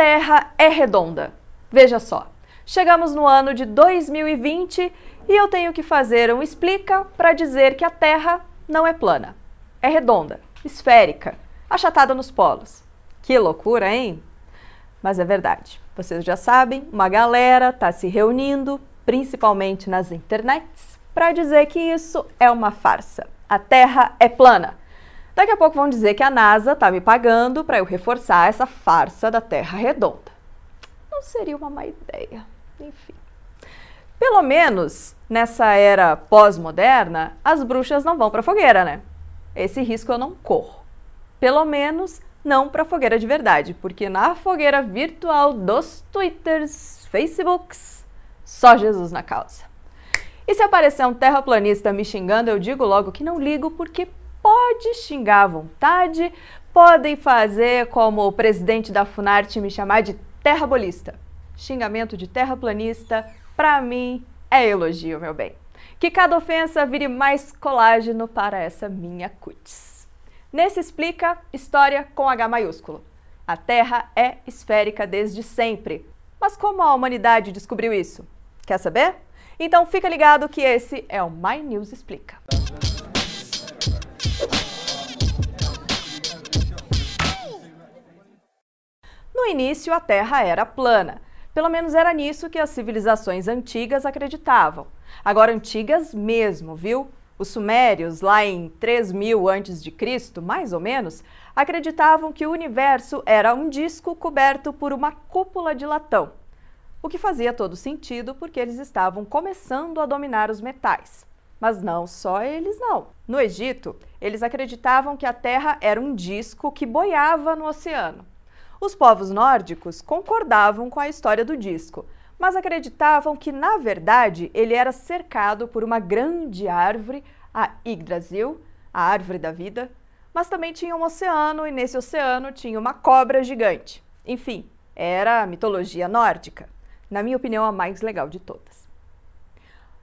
Terra é redonda. Veja só, chegamos no ano de 2020 e eu tenho que fazer um explica para dizer que a Terra não é plana. É redonda, esférica, achatada nos polos. Que loucura, hein? Mas é verdade. Vocês já sabem, uma galera está se reunindo, principalmente nas internets, para dizer que isso é uma farsa. A Terra é plana. Daqui a pouco vão dizer que a NASA está me pagando para eu reforçar essa farsa da Terra redonda. Não seria uma má ideia. Enfim. Pelo menos nessa era pós-moderna, as bruxas não vão para fogueira, né? Esse risco eu não corro. Pelo menos não para fogueira de verdade, porque na fogueira virtual dos Twitters, Facebooks, só Jesus na causa. E se aparecer um terraplanista me xingando, eu digo logo que não ligo, porque pode xingar à vontade, podem fazer como o presidente da Funarte me chamar de terrabolista. Xingamento de terraplanista, para mim, é elogio, meu bem. Que cada ofensa vire mais colágeno para essa minha cutis. Nesse explica história com H maiúsculo. A Terra é esférica desde sempre. Mas como a humanidade descobriu isso? Quer saber? Então fica ligado que esse é o My News Explica. No início, a Terra era plana. Pelo menos era nisso que as civilizações antigas acreditavam. Agora antigas mesmo, viu? Os sumérios, lá em 3000 a.C., mais ou menos, acreditavam que o universo era um disco coberto por uma cúpula de latão o que fazia todo sentido porque eles estavam começando a dominar os metais. Mas não só eles não. No Egito, eles acreditavam que a Terra era um disco que boiava no oceano. Os povos nórdicos concordavam com a história do disco, mas acreditavam que, na verdade, ele era cercado por uma grande árvore, a Yggdrasil, a árvore da vida, mas também tinha um oceano e nesse oceano tinha uma cobra gigante. Enfim, era a mitologia nórdica na minha opinião, a mais legal de todas.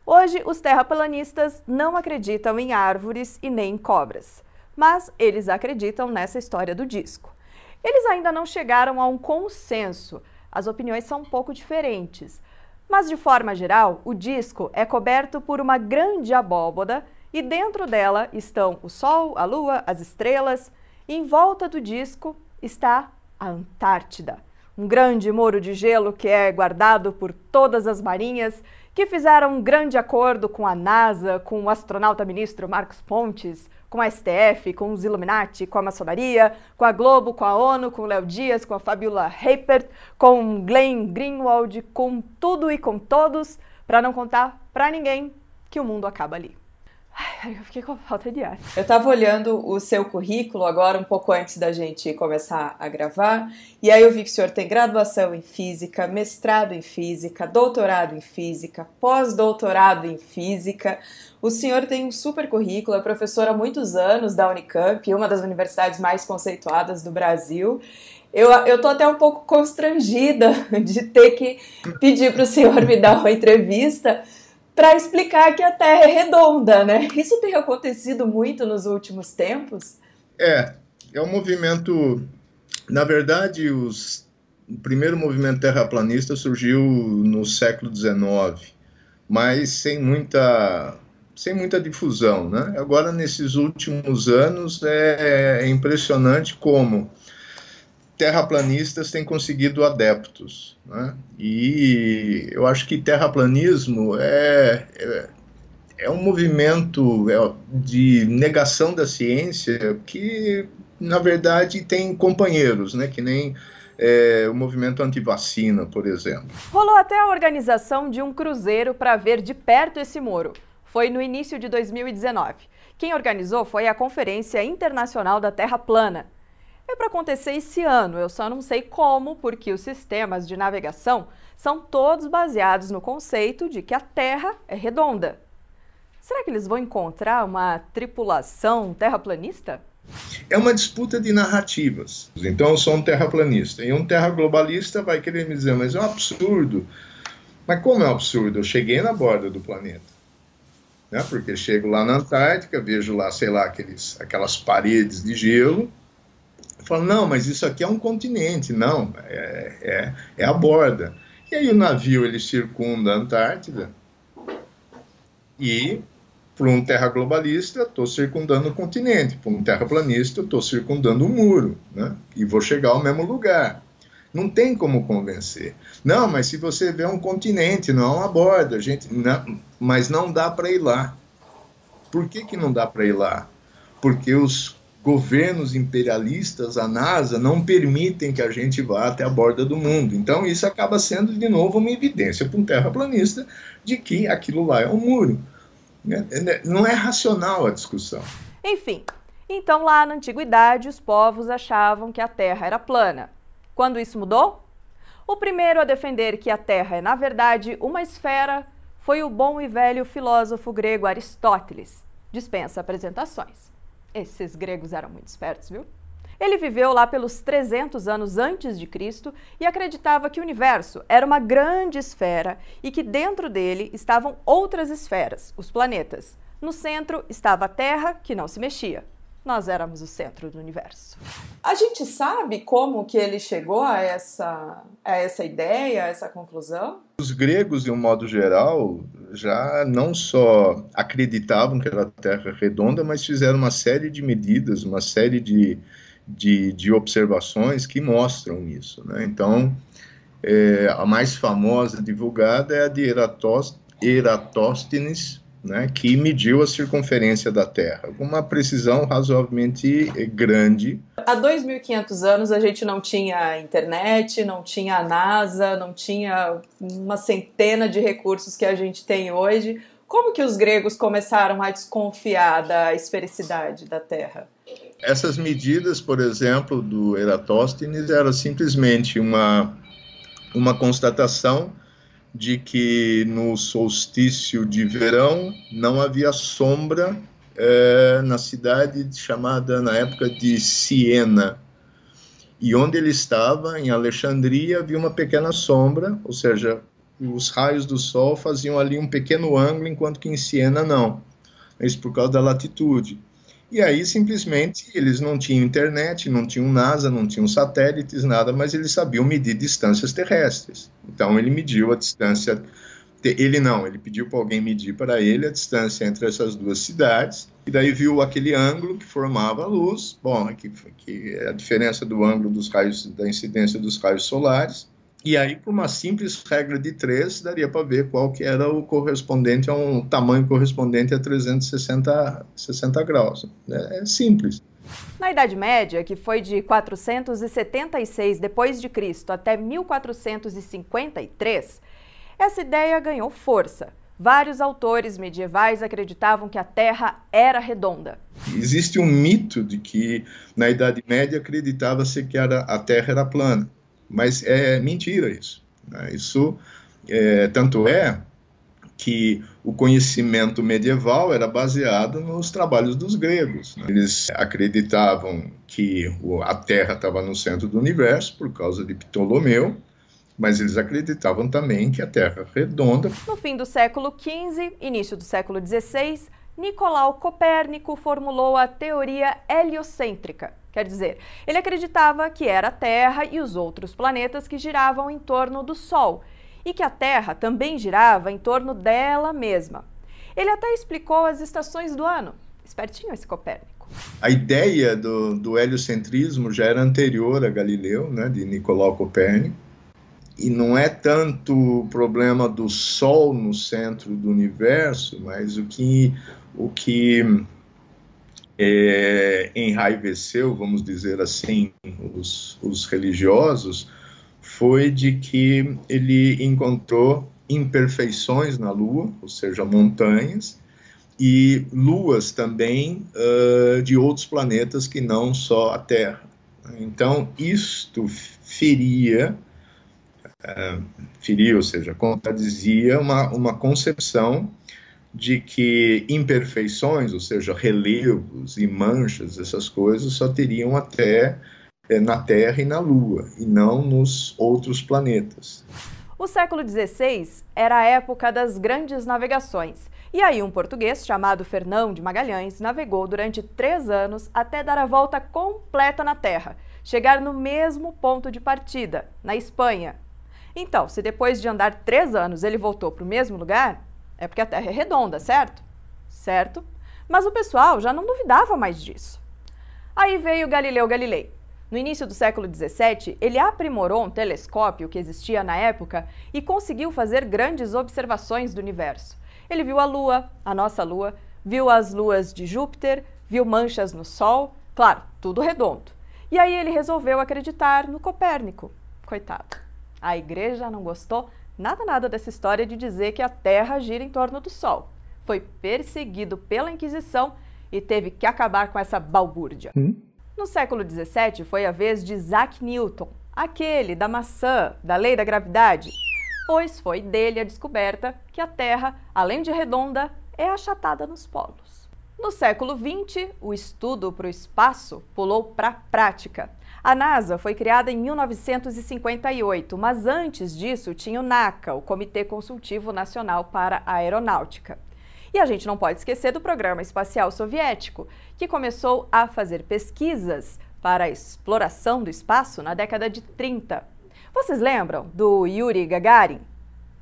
Hoje, os terraplanistas não acreditam em árvores e nem em cobras, mas eles acreditam nessa história do disco. Eles ainda não chegaram a um consenso, as opiniões são um pouco diferentes, mas de forma geral, o disco é coberto por uma grande abóboda e dentro dela estão o Sol, a Lua, as estrelas, e em volta do disco está a Antártida um grande muro de gelo que é guardado por todas as marinhas que fizeram um grande acordo com a NASA, com o astronauta ministro Marcos Pontes, com a STF, com os Illuminati, com a maçonaria, com a Globo, com a ONU, com o Léo Dias, com a Fabiola Heipert, com Glenn Greenwald, com tudo e com todos, para não contar para ninguém que o mundo acaba ali. Ai, eu fiquei com falta de ar. Eu estava olhando o seu currículo agora, um pouco antes da gente começar a gravar, e aí eu vi que o senhor tem graduação em física, mestrado em física, doutorado em física, pós-doutorado em física. O senhor tem um super currículo, é professor há muitos anos da Unicamp, uma das universidades mais conceituadas do Brasil. Eu, eu tô até um pouco constrangida de ter que pedir para o senhor me dar uma entrevista, para explicar que a Terra é redonda, né? Isso tem acontecido muito nos últimos tempos? É, é um movimento. Na verdade, os, o primeiro movimento terraplanista surgiu no século XIX, mas sem muita sem muita difusão, né? Agora nesses últimos anos é, é impressionante como terraplanistas têm conseguido adeptos. Né? E eu acho que terraplanismo é, é, é um movimento é, de negação da ciência que, na verdade, tem companheiros, né? que nem é, o movimento antivacina, por exemplo. Rolou até a organização de um cruzeiro para ver de perto esse muro. Foi no início de 2019. Quem organizou foi a Conferência Internacional da Terra Plana, é para acontecer esse ano, eu só não sei como, porque os sistemas de navegação são todos baseados no conceito de que a Terra é redonda. Será que eles vão encontrar uma tripulação terraplanista? É uma disputa de narrativas. Então eu sou um terraplanista e um terra globalista vai querer me dizer, mas é um absurdo. Mas como é um absurdo? Eu cheguei na borda do planeta. Né? Porque chego lá na Antártica, vejo lá, sei lá, aqueles, aquelas paredes de gelo, Falam, não, mas isso aqui é um continente. Não, é, é, é a borda. E aí o navio ele circunda a Antártida e para um terra globalista, estou circundando o continente. Para um terraplanista, estou circundando o muro. Né? E vou chegar ao mesmo lugar. Não tem como convencer. Não, mas se você vê um continente, não é uma borda, gente, não, mas não dá para ir lá. Por que, que não dá para ir lá? Porque os governos imperialistas, a NASA, não permitem que a gente vá até a borda do mundo. Então, isso acaba sendo, de novo, uma evidência para um terraplanista de que aquilo lá é um muro. Né? Não é racional a discussão. Enfim, então lá na antiguidade os povos achavam que a Terra era plana. Quando isso mudou? O primeiro a defender que a Terra é, na verdade, uma esfera foi o bom e velho filósofo grego Aristóteles. Dispensa apresentações. Esses gregos eram muito espertos, viu? Ele viveu lá pelos 300 anos antes de Cristo e acreditava que o universo era uma grande esfera e que dentro dele estavam outras esferas, os planetas. No centro estava a Terra, que não se mexia. Nós éramos o centro do universo. A gente sabe como que ele chegou a essa, a essa ideia, a essa conclusão? Os gregos, de um modo geral, já não só acreditavam que era a Terra redonda, mas fizeram uma série de medidas, uma série de, de, de observações que mostram isso. Né? Então, é, a mais famosa divulgada é a de Eratóstenes, né, que mediu a circunferência da Terra, com uma precisão razoavelmente grande. Há 2.500 anos a gente não tinha internet, não tinha a NASA, não tinha uma centena de recursos que a gente tem hoje. Como que os gregos começaram a desconfiar da esfericidade da Terra? Essas medidas, por exemplo, do Eratóstenes, eram simplesmente uma, uma constatação de que no solstício de verão não havia sombra é, na cidade chamada na época de Siena. E onde ele estava, em Alexandria, havia uma pequena sombra, ou seja, os raios do sol faziam ali um pequeno ângulo, enquanto que em Siena não. Isso por causa da latitude. E aí, simplesmente, eles não tinham internet, não tinham NASA, não tinham satélites, nada, mas eles sabiam medir distâncias terrestres. Então, ele mediu a distância. Ele não, ele pediu para alguém medir para ele a distância entre essas duas cidades, e daí viu aquele ângulo que formava a luz, bom, que, que é a diferença do ângulo dos raios, da incidência dos raios solares, e aí, por uma simples regra de três, daria para ver qual que era o correspondente a um tamanho correspondente a 360 60 graus. É, é simples. Na Idade Média, que foi de 476 depois de Cristo até 1453, essa ideia ganhou força. Vários autores medievais acreditavam que a Terra era redonda. Existe um mito de que na Idade Média acreditava-se que era, a Terra era plana. Mas é mentira isso. Né? Isso, é, tanto é que o conhecimento medieval era baseado nos trabalhos dos gregos. Né? Eles acreditavam que a Terra estava no centro do universo por causa de Ptolomeu, mas eles acreditavam também que a Terra é redonda. No fim do século XV, início do século XVI, Nicolau Copérnico formulou a teoria heliocêntrica, Quer dizer, ele acreditava que era a Terra e os outros planetas que giravam em torno do Sol e que a Terra também girava em torno dela mesma. Ele até explicou as estações do ano. Espertinho esse Copérnico. A ideia do, do heliocentrismo já era anterior a Galileu, né, de Nicolau Copérnico, e não é tanto o problema do Sol no centro do universo, mas o que, o que é, enraiveceu, vamos dizer assim, os, os religiosos, foi de que ele encontrou imperfeições na Lua, ou seja, montanhas, e luas também uh, de outros planetas que não só a Terra. Então, isto feria, uh, feria, ou seja, contradizia uma, uma concepção de que imperfeições, ou seja, relevos e manchas, essas coisas, só teriam até é, na Terra e na Lua, e não nos outros planetas. O século XVI era a época das grandes navegações. E aí, um português chamado Fernão de Magalhães navegou durante três anos até dar a volta completa na Terra, chegar no mesmo ponto de partida, na Espanha. Então, se depois de andar três anos ele voltou para o mesmo lugar, é porque a Terra é redonda, certo? Certo. Mas o pessoal já não duvidava mais disso. Aí veio Galileu Galilei. No início do século XVII, ele aprimorou um telescópio que existia na época e conseguiu fazer grandes observações do universo. Ele viu a Lua, a nossa Lua, viu as luas de Júpiter, viu manchas no Sol, claro, tudo redondo. E aí ele resolveu acreditar no Copérnico. Coitado. A igreja não gostou nada nada dessa história de dizer que a Terra gira em torno do Sol. Foi perseguido pela Inquisição e teve que acabar com essa balbúrdia. Hum? No século XVII foi a vez de Isaac Newton, aquele da maçã, da lei da gravidade, pois foi dele a descoberta que a Terra, além de redonda, é achatada nos polos. No século XX, o estudo para o espaço pulou para a prática. A NASA foi criada em 1958, mas antes disso tinha o NACA, o Comitê Consultivo Nacional para a Aeronáutica. E a gente não pode esquecer do programa espacial soviético, que começou a fazer pesquisas para a exploração do espaço na década de 30. Vocês lembram do Yuri Gagarin?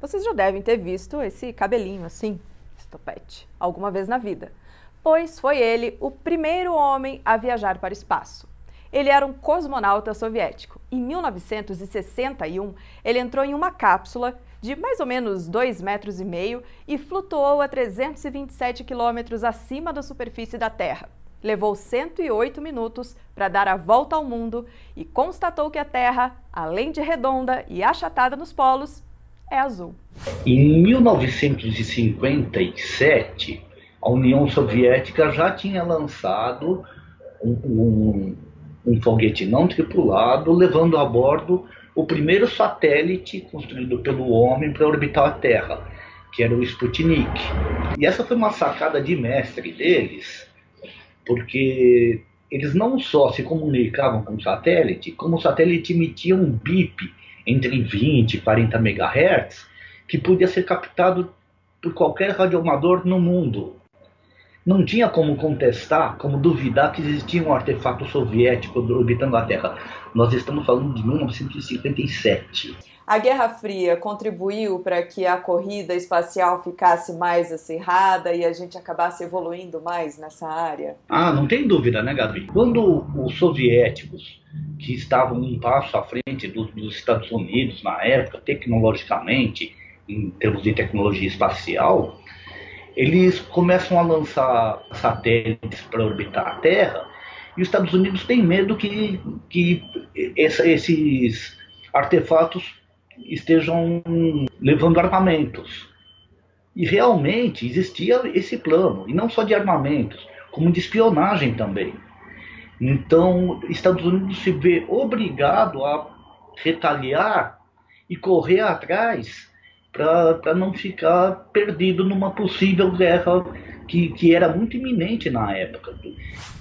Vocês já devem ter visto esse cabelinho assim, estopete, alguma vez na vida, pois foi ele o primeiro homem a viajar para o espaço. Ele era um cosmonauta soviético. Em 1961, ele entrou em uma cápsula de mais ou menos 2,5 metros e meio e flutuou a 327 quilômetros acima da superfície da Terra. Levou 108 minutos para dar a volta ao mundo e constatou que a Terra, além de redonda e achatada nos polos, é azul. Em 1957, a União Soviética já tinha lançado um, um, um foguete não tripulado, levando a bordo o primeiro satélite construído pelo homem para orbitar a Terra, que era o Sputnik. E essa foi uma sacada de mestre deles, porque eles não só se comunicavam com o satélite, como o satélite emitia um bip entre 20 e 40 MHz, que podia ser captado por qualquer radioamador no mundo não tinha como contestar, como duvidar que existia um artefato soviético orbitando a Terra. Nós estamos falando de 1957. A Guerra Fria contribuiu para que a corrida espacial ficasse mais acirrada e a gente acabasse evoluindo mais nessa área? Ah, não tem dúvida, né, Gabi? Quando os soviéticos, que estavam um passo à frente dos, dos Estados Unidos na época, tecnologicamente, em termos de tecnologia espacial, eles começam a lançar satélites para orbitar a Terra e os Estados Unidos têm medo que, que essa, esses artefatos estejam levando armamentos. E realmente existia esse plano, e não só de armamentos, como de espionagem também. Então, Estados Unidos se vê obrigado a retaliar e correr atrás para não ficar perdido numa possível guerra que, que era muito iminente na época.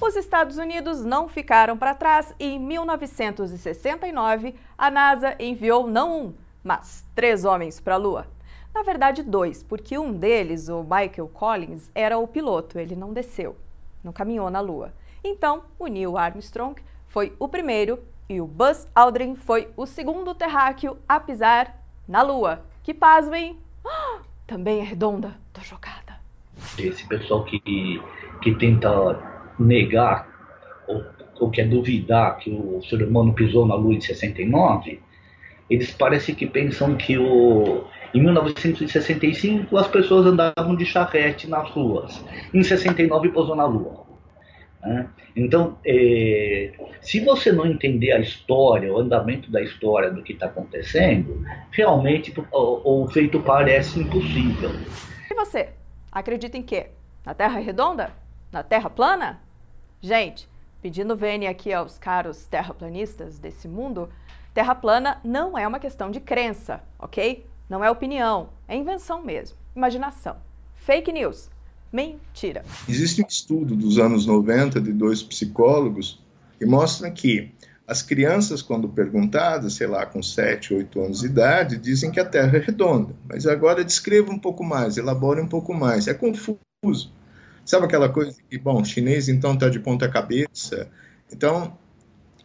Os Estados Unidos não ficaram para trás e em 1969 a NASA enviou não um, mas três homens para a Lua. Na verdade, dois, porque um deles, o Michael Collins, era o piloto, ele não desceu, não caminhou na Lua. Então, o Neil Armstrong foi o primeiro e o Buzz Aldrin foi o segundo terráqueo a pisar na Lua, que, pasmem, também é redonda. Tô chocada. Esse pessoal que, que tenta negar ou, ou quer duvidar que o ser humano pisou na Lua em 69, eles parecem que pensam que o, em 1965 as pessoas andavam de charrete nas ruas. Em 69 pousou na Lua. Né? Então, é, se você não entender a história, o andamento da história do que está acontecendo, realmente o, o, feito parece impossível. E você? Acredita em quê? Na Terra redonda? Na Terra plana? Gente, pedindo vênia aqui aos caros terraplanistas desse mundo, Terra plana não é uma questão de crença, ok? Não é opinião, é invenção mesmo, imaginação. Fake news Mentira. Existe um estudo dos anos 90 de dois psicólogos que mostra que as crianças, quando perguntadas, sei lá, com 7, 8 anos de idade, dizem que a Terra é redonda. Mas agora descreva um pouco mais, elabore um pouco mais. É confuso. Sabe aquela coisa que, bom, chinês então está de ponta cabeça? Então,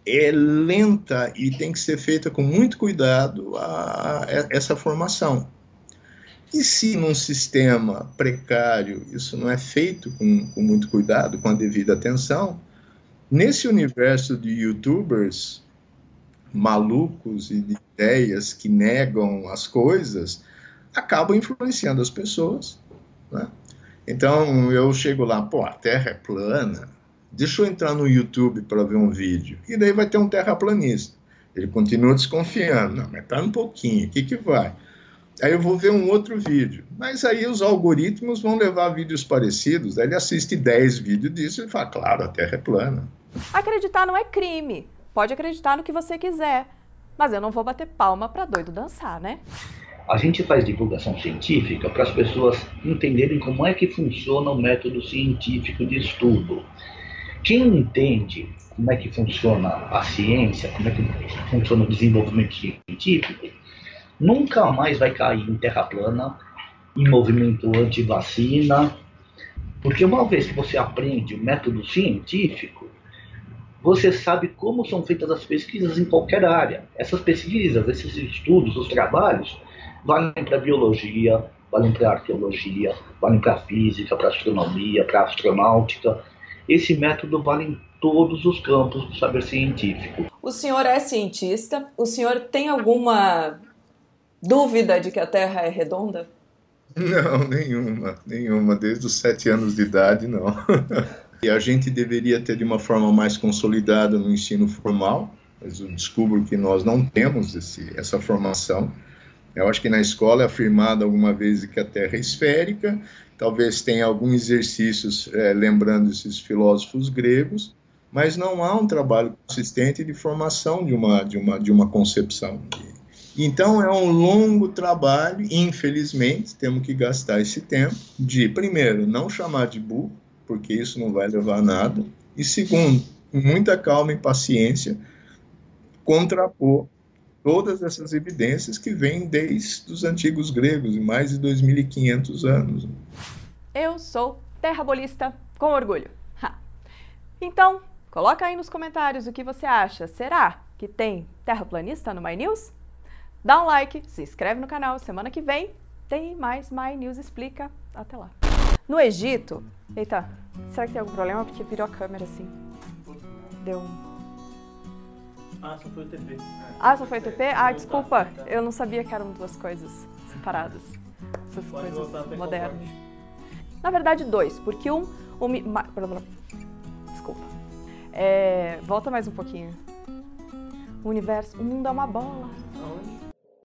é lenta e tem que ser feita com muito cuidado a, a essa formação. E se num sistema precário isso não é feito com, com muito cuidado, com a devida atenção, nesse universo de youtubers malucos e de ideias que negam as coisas, acabam influenciando as pessoas. Né? Então eu chego lá, pô, a Terra é plana, deixa eu entrar no YouTube para ver um vídeo. E daí vai ter um terraplanista. Ele continua desconfiando, não, mas tá um pouquinho, o que, que vai? Aí eu vou ver um outro vídeo. Mas aí os algoritmos vão levar vídeos parecidos. Aí ele assiste 10 vídeos disso e fala, claro, a Terra é plana. Acreditar não é crime. Pode acreditar no que você quiser. Mas eu não vou bater palma para doido dançar, né? A gente faz divulgação científica para as pessoas entenderem como é que funciona o método científico de estudo. Quem entende como é que funciona a ciência, como é que funciona o desenvolvimento científico, nunca mais vai cair em terra plana, em movimento anti-vacina, porque uma vez que você aprende o método científico, você sabe como são feitas as pesquisas em qualquer área. Essas pesquisas, esses estudos, os trabalhos, valem para biologia, valem para arqueologia, valem para física, para astronomia, para astronáutica. Esse método vale em todos os campos do saber científico. O senhor é cientista? O senhor tem alguma dúvida de que a Terra é redonda? Não, nenhuma, nenhuma. Desde os sete anos de idade, não. e a gente deveria ter de uma forma mais consolidada no ensino formal, mas eu descubro que nós não temos esse, essa formação. Eu acho que na escola é afirmado alguma vez que a Terra é esférica, talvez tenha alguns exercícios é, lembrando esses filósofos gregos, mas não há um trabalho consistente de formação de uma, de uma, de uma concepção. Então é um longo trabalho, infelizmente, temos que gastar esse tempo de, primeiro, não chamar de burro, porque isso não vai levar a nada, e segundo, muita calma e paciência, contrapor todas essas evidências que vêm desde os antigos gregos, em mais de 2.500 anos. Eu sou terrabolista com orgulho. Ha. Então, coloca aí nos comentários o que você acha. Será que tem terraplanista no My News? Dá um like, se inscreve no canal. Semana que vem tem mais My News Explica. Até lá. No Egito... Eita, será que tem algum problema? Porque virou a câmera assim. Deu um... Ah, só foi o TP. Ah, só foi o TP? Ah, desculpa. Eu não sabia que eram duas coisas separadas. Essas Pode coisas modernas. Na verdade, dois, porque um. um desculpa. É, volta mais um pouquinho. O universo. O mundo é uma bola.